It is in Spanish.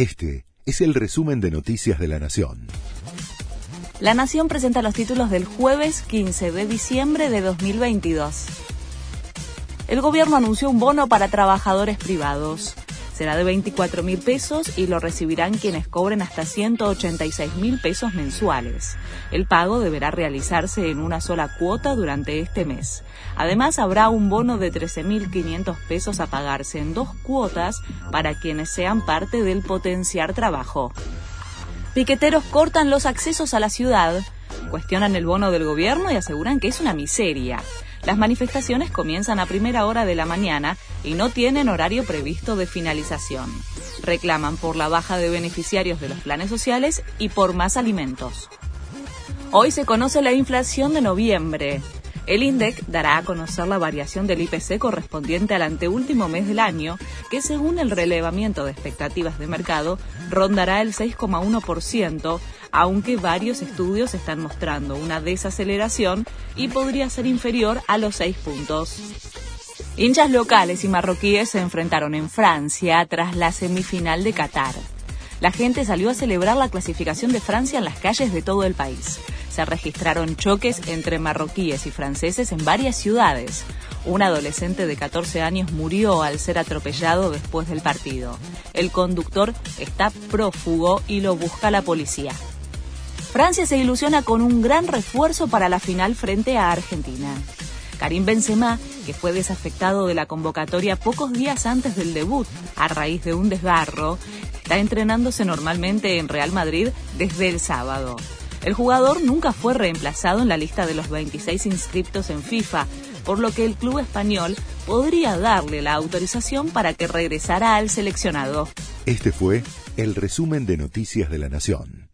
Este es el resumen de Noticias de la Nación. La Nación presenta los títulos del jueves 15 de diciembre de 2022. El gobierno anunció un bono para trabajadores privados. Será de 24 mil pesos y lo recibirán quienes cobren hasta 186 mil pesos mensuales. El pago deberá realizarse en una sola cuota durante este mes. Además, habrá un bono de 13.500 pesos a pagarse en dos cuotas para quienes sean parte del potenciar trabajo. Piqueteros cortan los accesos a la ciudad, cuestionan el bono del gobierno y aseguran que es una miseria. Las manifestaciones comienzan a primera hora de la mañana y no tienen horario previsto de finalización. Reclaman por la baja de beneficiarios de los planes sociales y por más alimentos. Hoy se conoce la inflación de noviembre. El INDEC dará a conocer la variación del IPC correspondiente al anteúltimo mes del año, que según el relevamiento de expectativas de mercado rondará el 6,1%, aunque varios estudios están mostrando una desaceleración y podría ser inferior a los 6 puntos. Hinchas locales y marroquíes se enfrentaron en Francia tras la semifinal de Qatar. La gente salió a celebrar la clasificación de Francia en las calles de todo el país. Se registraron choques entre marroquíes y franceses en varias ciudades. Un adolescente de 14 años murió al ser atropellado después del partido. El conductor está prófugo y lo busca la policía. Francia se ilusiona con un gran refuerzo para la final frente a Argentina. Karim Benzema, que fue desafectado de la convocatoria pocos días antes del debut a raíz de un desgarro, está entrenándose normalmente en Real Madrid desde el sábado. El jugador nunca fue reemplazado en la lista de los 26 inscriptos en FIFA, por lo que el club español podría darle la autorización para que regresara al seleccionado. Este fue el resumen de Noticias de la Nación.